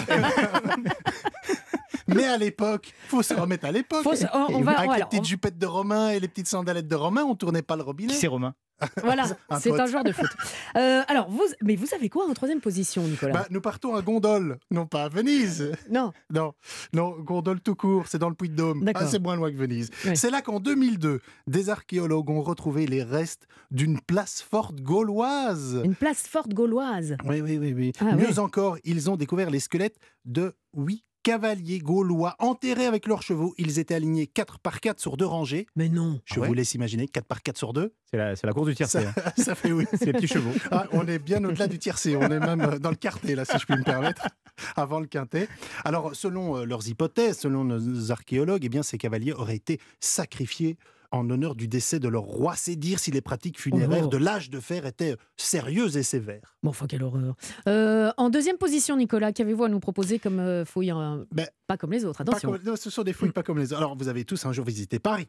Mais à l'époque, faut se remettre à l'époque. Faut se- on- on va- Avec les alors, petites on- jupettes de Romain et les petites sandalettes de Romain, on tournait pas le robinet. C'est Romain? Voilà, *laughs* c'est un joueur de foot. *laughs* Euh, alors, vous, mais vous savez quoi en troisième position, Nicolas? Bah, nous partons à Gondole, non pas à Venise. Non, Non, non, Gondole tout court, c'est dans le Puy-de-Dôme. D'accord. Ah, c'est moins loin que Venise. C'est là qu'en 2002, des archéologues ont retrouvé les restes d'une place forte gauloise. une place forte gauloise. Oui, oui, oui, oui. Ah, Mieux encore, ils ont découvert les squelettes de huit cavaliers gaulois enterrés avec leurs chevaux. Ils étaient alignés 4 par 4 sur deux rangées. Mais non. Je Ah ouais vous laisse imaginer, 4 par 4 sur 2. C'est la, c'est la course du tiercé. Ça, hein. *laughs* ça fait oui. *laughs* C'est les petits chevaux. Ah, on est bien au-delà du tiercé, on est même euh, dans le quartet, là, si je puis me permettre, *laughs* avant le quintet. Alors, selon euh, leurs hypothèses, selon nos archéologues, eh bien, ces cavaliers auraient été sacrifiés en honneur du décès de leur roi. C'est dire si les pratiques funéraires Oh. de l'âge de fer étaient euh, sérieuses et sévères. Bon, enfin, quelle horreur. Euh, en deuxième position, Nicolas, qu'avez-vous à nous proposer comme euh, fouille hein Ben, Pas comme les autres, attention. comme- non, ce sont des fouilles pas comme les autres. Alors, vous avez tous un jour visité Paris.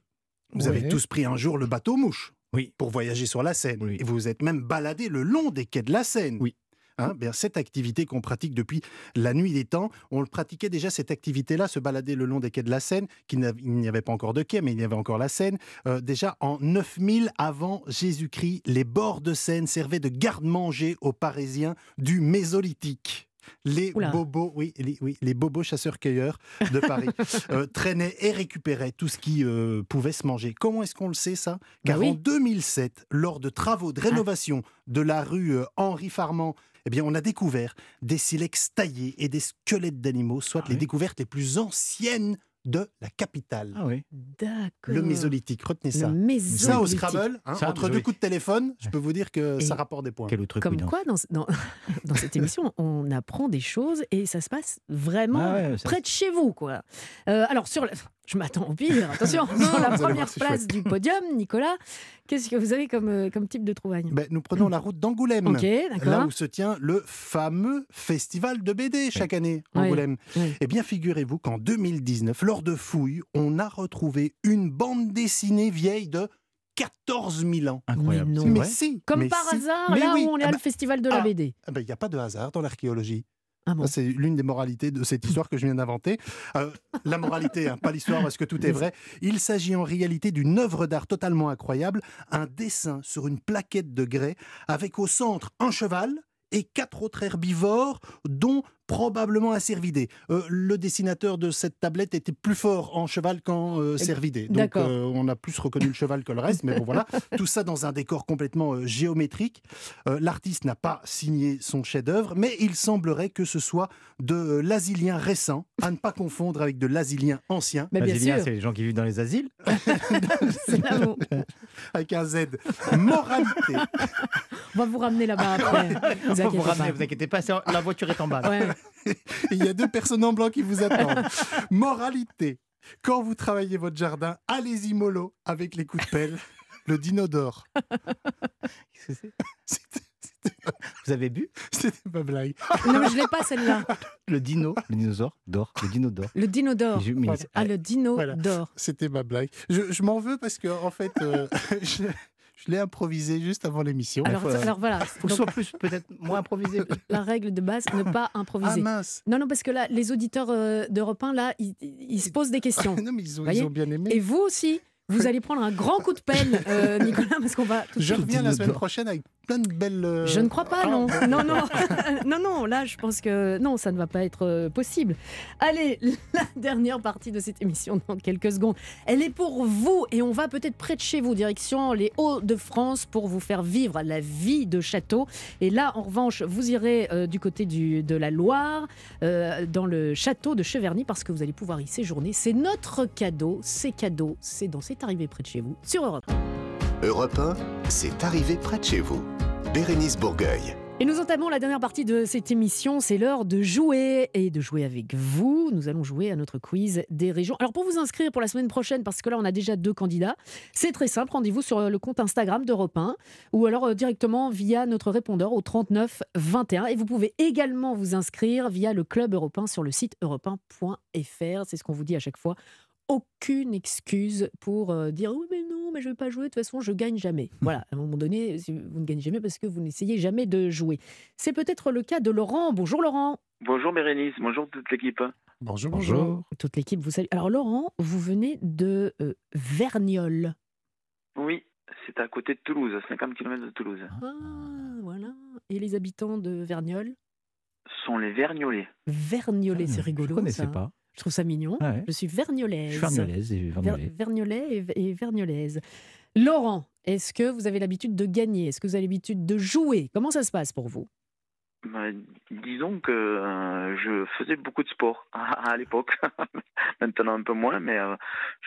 Vous avez tous pris un jour le bateau mouche Oui. pour voyager sur la Seine. Oui. Et vous vous êtes même baladé le long des quais de la Seine. Oui. Hein, bien, cette activité qu'on pratique depuis la nuit des temps, on le pratiquait déjà cette activité-là, se balader le long des quais de la Seine, qu'il n'y avait pas encore de quai, mais il y avait encore la Seine. Euh, déjà en 9000 avant Jésus-Christ, les bords de Seine servaient de garde-manger aux Parisiens du Mésolithique. Les Oula. bobos, oui, les, oui, les bobos chasseurs-cueilleurs de Paris *laughs* euh, traînaient et récupéraient tout ce qui euh, pouvait se manger. Comment est-ce qu'on le sait ça? Bah Car oui. en 2007, lors de travaux de rénovation de la rue Henri Farman, eh bien, on a découvert des silex taillés et des squelettes d'animaux, soit Ah les oui. découvertes les plus anciennes de la capitale. Ah oui. D'accord. Le Mésolithique, retenez Le ça. Mésolithique. Ça au Scrabble, hein, Ça, entre oui. deux coups de téléphone, je peux vous dire que Et- ça rapporte des points. Quel autre Comme coïncidence. quoi, dans, dans, *laughs* dans cette émission, on apprend des choses et ça se passe vraiment Ah ouais, ça- près de chez vous. quoi. Euh, alors, sur la- Je m'attends au pire. Attention, *laughs* sur la première place chouette. du podium, Nicolas, qu'est-ce que vous avez comme, euh, comme type de trouvaille? Ben, nous prenons la route d'Angoulême. Là où se tient le fameux festival de BD chaque année. Angoulême. Oui. Eh bien, figurez-vous qu'en 2019, lors de fouilles, on a retrouvé une bande dessinée vieille de 14 000 ans. Incroyable. Mais non. Mais si Comme mais par si. hasard, Mais là oui. où on est Ah à bah, le festival de la ah. BD. ah ben, Il n'y a pas de hasard dans l'archéologie. Ah bon C'est l'une des moralités de cette histoire que je viens d'inventer. Euh, la moralité, hein, pas l'histoire, parce que tout est vrai. Il s'agit en réalité d'une œuvre d'art totalement incroyable, un dessin sur une plaquette de grès, avec au centre un cheval et quatre autres herbivores, dont probablement un cervidé. Euh, le dessinateur de cette tablette était plus fort en cheval qu'en euh, cervidé. Donc D'accord. euh, on a plus reconnu le cheval que le reste, mais bon voilà. *laughs* Tout ça dans un décor complètement euh, géométrique. Euh, L'artiste n'a pas signé son chef-d'œuvre, mais il semblerait que ce soit de l'asilien récent, à ne pas confondre avec de l'asilien ancien, sûr, c'est les gens qui vivent dans les asiles. *laughs* avec un Z. Moralité. On va vous ramener là-bas après. *laughs* Vous Faut vous inquiétez ramener, pas. vous inquiétez pas, la voiture est en bas. Ouais. *laughs* Il y a deux personnes en blanc qui vous attendent. Moralité. Quand vous travaillez votre jardin, allez-y mollo avec les coups de pelle. Le dinodore. Qu'est-ce que c'est? C'était c'était- Vous avez bu? C'était pas blague. Non, mais je l'ai pas celle-là. le dino, le dinosaure d'or, le dino d'or. Le dino d'or. Je- mais- Ah, le dino Voilà. d'or. C'était ma blague. Je, je m'en veux parce que, en fait, euh, *laughs* je, je l'ai improvisé juste avant l'émission. Alors, faut- alors voilà. Faut que Donc, ce soit plus, peut-être moins improvisé. *laughs* la règle de base, ne pas Ah improviser. mince non, non, parce que là, les auditeurs euh, d'Europe 1, là, ils, ils se posent des questions. Non, mais ils ont, ils ont bien aimé. Et vous aussi, vous allez prendre un grand coup de pelle, euh, *laughs* Nicolas, parce qu'on va tout Je reviens la semaine prochaine avec plein de belles. euh, Je ne crois pas, ah, non. Non, non. *laughs* non, non, là, je pense que non, ça ne va pas être euh, possible. Allez, *laughs* la dernière partie de cette émission dans quelques secondes. Elle est pour vous et on va peut-être près de chez vous, direction les Hauts-de-France, pour vous faire vivre la vie de château. Et là, en revanche, vous irez euh, du côté du, de la Loire, euh, dans le château de Cheverny, parce que vous allez pouvoir y séjourner. C'est notre cadeau. C'est cadeau. C'est dans C'est arrivé près de chez vous, sur Europe. Europe 1, c'est arrivé près de chez vous. Bérénice Bourgueil. Et nous entamons la dernière partie de cette émission. C'est l'heure de jouer et de jouer avec vous. Nous allons jouer à notre quiz des régions. Alors pour vous inscrire pour la semaine prochaine, parce que là on a déjà deux candidats, c'est très simple. Rendez-vous sur le compte Instagram d'Europe 1 ou alors euh, directement via notre répondeur au 39 21. Et vous pouvez également vous inscrire via le club européen sur le site europe1.fr. C'est ce qu'on vous dit à chaque fois. Aucune excuse pour euh, dire oui mais non mais je vais pas jouer de toute façon je gagne jamais. Voilà à un moment donné si vous ne gagnez jamais parce que vous n'essayez jamais de jouer. C'est peut-être le cas de Laurent. Bonjour Laurent. Bonjour Bérénice, bonjour toute l'équipe. Bonjour, bonjour. Toute l'équipe vous salue. Alors Laurent, vous venez de euh, Verniolle. Oui, c'est à côté de Toulouse, à 50 km de Toulouse. Ah voilà. Et les habitants de Verniolle? Sont les Vergnolais. Vergnolais, Ah, c'est Je rigolo. connaissais ça. pas. Je trouve ça mignon. Ah ouais. Je suis vergnolaise. Je suis vergnolaise et Ver- vergnolais. Vergnolais et, et vergnolaise. Laurent, est-ce que vous avez l'habitude de gagner? Est-ce que vous avez l'habitude de jouer? Comment ça se passe pour vous? Bah, disons que euh, je faisais beaucoup de sport à, *laughs* à l'époque. Maintenant un peu moins, mais euh,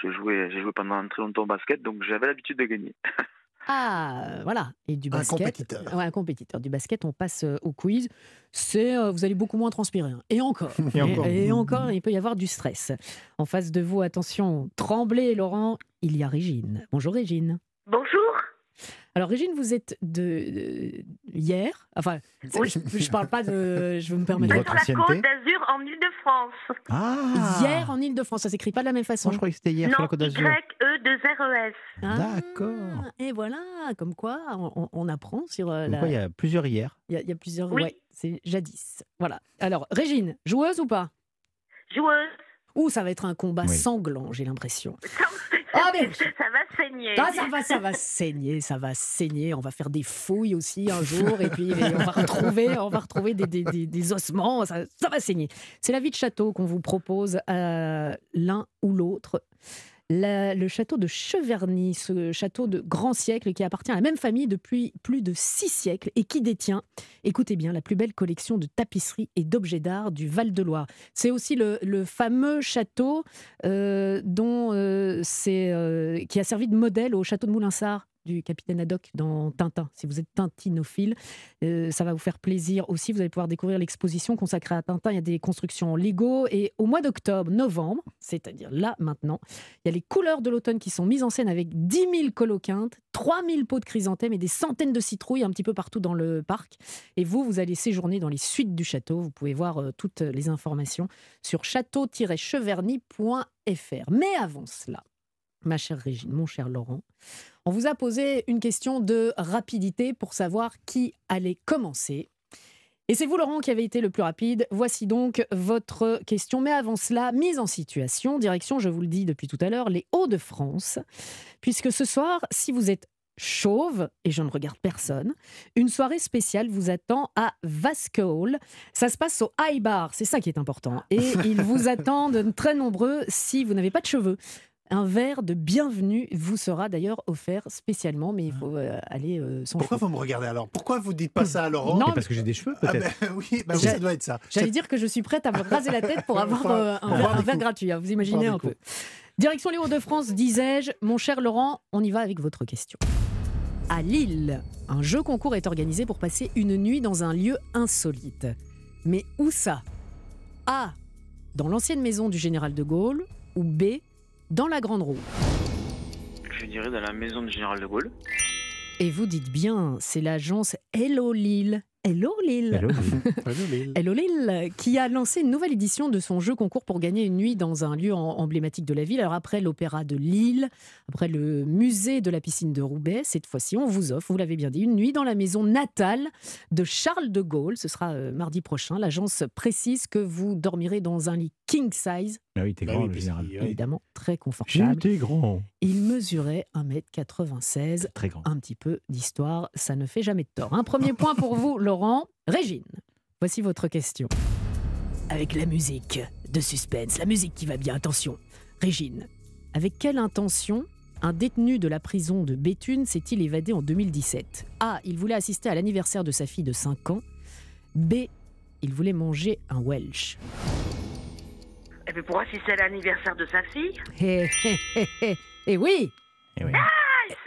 je jouais, j'ai joué pendant très longtemps au basket, donc j'avais l'habitude de gagner. *laughs* Ah, voilà. Et du Un basket. compétiteur. Ouais, un compétiteur. Du basket, on passe euh, au quiz. C'est, euh, vous allez beaucoup moins transpirer. hein. Et encore. *laughs* Et encore. Et encore, il peut y avoir du stress. En face de vous, attention, tremblez, Laurent. Il y a Régine. Bonjour Régine. Bonjour. Alors Régine, vous êtes de, de- hier. Enfin, *laughs* Oui. je, je parle pas de. Je veux me permettre. De Sur la côte d'Azur en Ile-de-France. Ah Hier en Ile-de-France, ça s'écrit pas de la même façon. Moi, je croyais que c'était hier sur Non, la Côte d'Azur. Y-E-2-R-E-S. Ah, D'accord. Et voilà, comme quoi on, apprend sur euh, Comme la. quoi, il y a plusieurs hier. Il y, a- il y a plusieurs. Oui. Ouais, c'est jadis. Voilà. Alors Régine, joueuse ou pas? Joueuse. Ouh, ça va être un combat Oui. sanglant, j'ai l'impression. *laughs* *laughs* Ça, Ah, mais- ça va saigner. Ah, ça va, ça va saigner, ça va saigner. On va faire des fouilles aussi un jour, et puis *laughs* on va retrouver, on va retrouver des, des- des- des ossements. Ça, ça va saigner. C'est la vie de château qu'on vous propose à l'un ou l'autre. Le château de Cheverny, ce château de grand siècle qui appartient à la même famille depuis plus de six siècles et qui détient, écoutez bien, la plus belle collection de tapisseries et d'objets d'art du Val-de-Loire. C'est aussi le, fameux château euh, dont, euh, euh, qui a servi de modèle au château de Moulinsart. Du capitaine Haddock dans Tintin. Si vous êtes tintinophile, euh, ça va vous faire plaisir aussi. Vous allez pouvoir découvrir l'exposition consacrée à Tintin. Il y a des constructions Lego. Et au mois d'octobre, novembre, c'est-à-dire là maintenant, il y a les couleurs de l'automne qui sont mises en scène avec 10 000 coloquintes, 3 000 pots de chrysanthèmes et des centaines de citrouilles un petit peu partout dans le parc. Et vous, vous allez séjourner dans les suites du château. Vous pouvez voir euh, toutes les informations sur château-cheverny.fr. Mais avant cela, ma chère Régine, mon cher Laurent, on vous a posé une question de rapidité pour savoir qui allait commencer. Et c'est vous, Laurent, qui avez été le plus rapide. Voici donc votre question. Mais avant cela, mise en situation, direction, je vous le dis depuis tout à l'heure, les Hauts-de-France. Puisque ce soir, si vous êtes chauve, et je ne regarde personne, une soirée spéciale vous attend à Vasco Hall. Ça se passe au High Bar, c'est ça qui est important. Et *laughs* ils vous attendent très nombreux si vous n'avez pas de cheveux. Un verre de bienvenue vous sera d'ailleurs offert spécialement, mais il faut euh, aller euh, sans Pourquoi cheveux. vous me regardez alors? Pourquoi vous dites pas ça à Laurent? Non, parce que j'ai des cheveux, Ah peut-être. ben *laughs* oui, ça doit être ça. J'allais dire que je suis prête à me raser la tête pour *laughs* avoir euh, un, pour verre, voir un verre gratuit. hein, Vous imaginez un peu. Direction les Hauts-de-France, disais-je. Mon cher Laurent, on y va avec votre question. À Lille, un jeu concours est organisé pour passer une nuit dans un lieu insolite. Mais où ça? A. Dans l'ancienne maison du général de Gaulle ou B. Dans la Grande Roue. Je dirais dans la maison du général de Gaulle. Et vous dites bien, c'est l'agence Hello Lille. Hello Lille. Allô, Lille. Hello Lille, *laughs* qui a lancé une nouvelle édition de son jeu concours pour gagner une nuit dans un lieu en- emblématique de la ville. Alors après l'opéra de Lille, après le musée de la piscine de Roubaix, cette fois-ci on vous offre, vous l'avez bien dit, une nuit dans la maison natale de Charles de Gaulle. Ce sera euh, mardi prochain. L'agence précise que vous dormirez dans un lit king size, Ah oui, t'es Bah grand, oui, le général. évidemment très confortable. J'étais grand. Il mesurait 1m96 Très grand. un petit peu d'histoire, ça ne fait jamais de tort. Un premier point pour vous, *laughs* Laurent. Régine, voici votre question. Avec la musique de suspense, la musique qui va bien, attention. Régine, avec quelle intention un détenu de la prison de Béthune s'est-il évadé en 2017 A. Il voulait assister à l'anniversaire de sa fille de 5 ans. B. Il voulait manger un Welsh. Et puis pour assister à l'anniversaire de sa fille? Hé, hé, hé. Et oui Eh oui.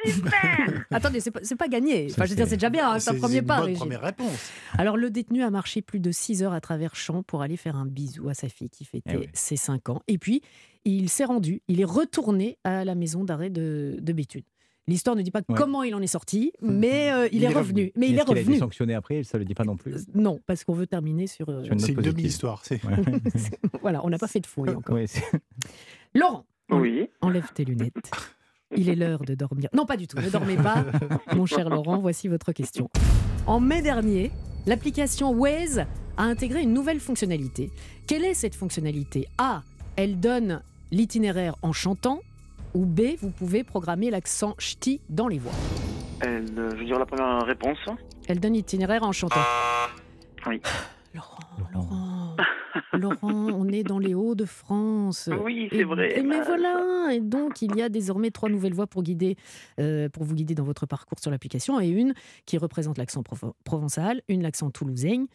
Super *laughs* Attendez, c'est pas, c'est pas gagné. Enfin, je veux dire, c'est- c'est déjà bien, hein, c'est un C'est premier une pas, bonne première réponse. Alors, le détenu a marché plus de 6 heures à travers champs pour aller faire un bisou à sa fille qui fêtait Eh oui. ses 5 ans. Et puis, il s'est rendu, il est retourné à la maison d'arrêt de, de Béthune. L'histoire ne dit pas Ouais. comment il en est sorti, *laughs* mais euh, il, Il est, revenu. revenu. Mais il est Est-ce qu'il a été revenu. sanctionné après, ça le dit pas non plus. Euh, Non, parce qu'on veut terminer sur. euh, Sur une note C'est une demi-histoire. c'est- Ouais. *laughs* voilà, on n'a pas fait de fouille encore. Ouais, c'est- Laurent, Oui. enlève tes lunettes. *laughs* Il est l'heure de dormir. Non, pas du tout. Ne dormez pas, *laughs* mon cher Laurent. Voici votre question. En mai dernier, l'application Waze a intégré une nouvelle fonctionnalité. Quelle est cette fonctionnalité? A. Elle donne l'itinéraire en chantant. Ou B. Vous pouvez programmer l'accent ch'ti dans les voies. Elle, euh, je veux dire la première réponse. Elle donne l'itinéraire en chantant. Oui. Laurent, Laurent, Laurent, on est dans les Hauts-de-France. Oui, c'est vrai. et mais mince. voilà, et donc il y a désormais trois nouvelles voies pour guider, euh, pour vous guider dans votre parcours sur l'application, et une qui représente l'accent provençal, une l'accent toulousain,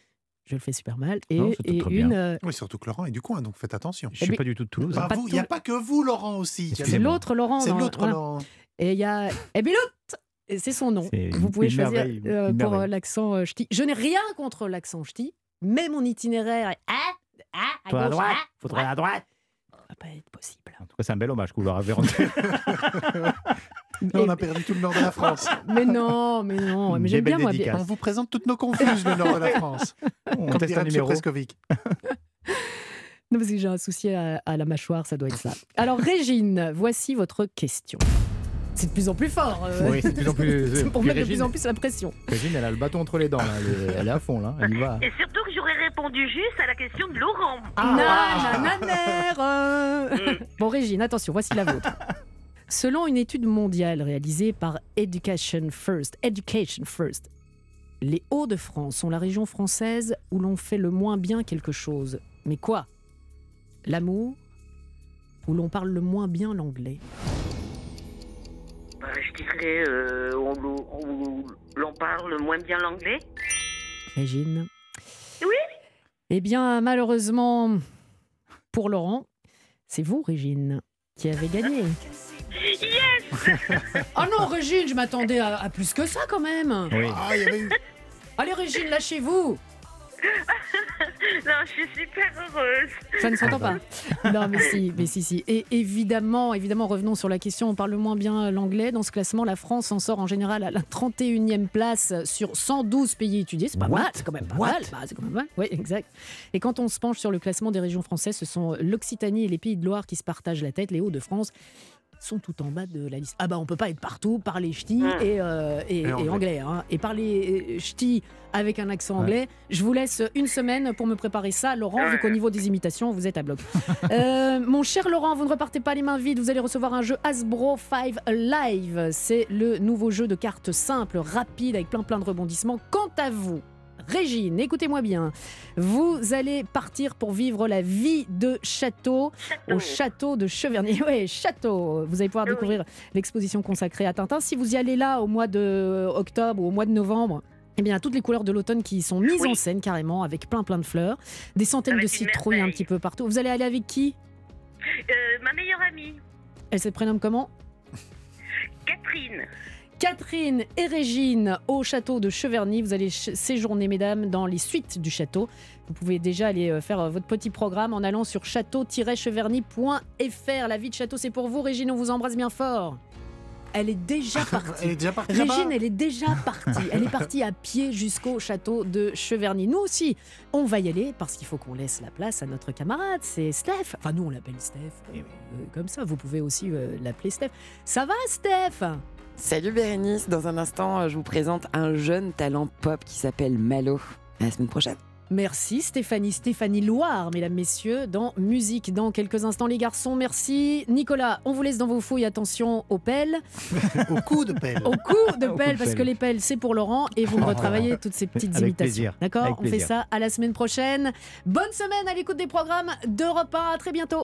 je le fais super mal, et, Non, une. bien. euh, Oui, surtout que Laurent est du coin, donc faites attention. Je suis mais- pas du tout de Toulouse. Bah, de Il n'y a pas que vous, Laurent, aussi. C'est l'autre Laurent. C'est l'autre voilà. Laurent. Et il y a Ebilout et c'est son nom. Vous pouvez choisir euh, pour euh, l'accent euh, ch'ti. Je n'ai rien contre l'accent ch'ti, mais mon itinéraire est ah, ah, à Toi à gauche, droite, ah, faudrait à droite? ça va pas être possible. En tout cas, c'est un bel hommage que vous leur avez rendu. *laughs* On a perdu tout le nord de la France. *laughs* Mais non, mais non, mais j'aime bien moi. bien- On vous présente toutes nos confuses, le nord de la *laughs* France. On Comme teste un M. numéro. Non, parce que j'ai un souci à, à la mâchoire, ça doit être ça. Alors, Régine, voici votre question. C'est de plus en plus fort. euh, Oui, c'est de plus en plus. *laughs* c'est pour mettre de plus en plus la pression. Régine, elle a le bâton entre les dents. Là. Elle, est, elle est à fond, là. Elle y va. Et surtout que j'aurais répondu juste à la question de Laurent. Ah, Nanananère, *laughs* euh. Bon, Régine, attention, voici la vôtre. Selon une étude mondiale réalisée par Education First, Education First, les Hauts-de-France sont la région française où l'on fait le moins bien quelque chose. Mais quoi? L'amour? Où l'on parle le moins bien l'anglais? Dirais, euh, on, l'on- on- l'on parle moins bien l'anglais. Régine Oui. Eh bien, malheureusement, pour Laurent, c'est vous, Régine, qui avez gagné. Yes *laughs* Ah non, Régine, je m'attendais à, à plus que ça quand même. Oui. Ah, il y avait eu. Allez, Régine, lâchez-vous. *laughs* Non, je suis super heureuse. Ça ne s'entend pas. *laughs* Non, mais si, mais si, si. Et évidemment, évidemment, revenons sur la question. On parle moins bien l'anglais. Dans ce classement, la France en sort en général à la 31e place sur 112 pays étudiés. C'est pas What? mal. C'est quand même pas What? mal. Bah, c'est quand même mal. Oui, exact. Et quand on se penche sur le classement des régions françaises, ce sont l'Occitanie et les Pays de Loire qui se partagent la tête. Les Hauts-de-France sont tout en bas de la liste. Ah bah on peut pas être partout, parler ch'ti et, euh, et, Et et anglais. anglais. hein. Et parler euh, ch'ti avec un accent anglais. Je vous laisse une semaine pour me préparer ça, Laurent, vu qu'au niveau des imitations, vous êtes à bloc. *laughs* Euh, mon cher Laurent, vous ne repartez pas les mains vides, vous allez recevoir un jeu Hasbro 5 Live. C'est le nouveau jeu de cartes simple, rapide, avec plein plein de rebondissements. Quant à vous, Régine, écoutez-moi bien. Vous allez partir pour vivre la vie de château au château de Cheverny. *laughs* Oui, château. Vous allez pouvoir Oui. découvrir l'exposition consacrée à Tintin. Si vous y allez là au mois de octobre ou au mois de novembre, eh bien, toutes les couleurs de l'automne qui sont mises Oui. en scène carrément avec plein plein de fleurs, des centaines de citrouilles un petit peu partout. Vous allez aller avec qui? Euh, ma meilleure amie, Elle se prénomme comment? Catherine. Catherine et Régine au château de Cheverny. Vous allez séjourner, mesdames, dans les suites du château. Vous pouvez déjà aller euh, faire euh, votre petit programme en allant sur château-cheverny.fr. La vie de château, c'est pour vous. Régine, on vous embrasse bien fort. Elle est déjà *laughs* partie. Elle est déjà partie Régine, elle est déjà partie. Elle est partie à pied jusqu'au château de Cheverny. Nous aussi, on va y aller parce qu'il faut qu'on laisse la place à notre camarade. C'est Steph. Enfin, nous, on l'appelle Steph. euh, comme ça, vous pouvez aussi euh, l'appeler Steph. Ça va, Steph? Salut Bérénice, dans un instant, je vous présente un jeune talent pop qui s'appelle Malo. À la semaine prochaine. Merci Stéphanie, Stéphanie Loire, mesdames, messieurs, dans Musique dans quelques instants les garçons. Merci Nicolas, on vous laisse dans vos fouilles, attention aux pelles, Au *laughs* coup de pelle. au coup de *laughs* de parce que pelle. les pelles c'est pour Laurent et vous me retravaillez toutes ces petites Avec imitations. plaisir, D'accord On fait ça à la semaine prochaine. Bonne semaine à l'écoute des programmes d'Europe 1, à très bientôt.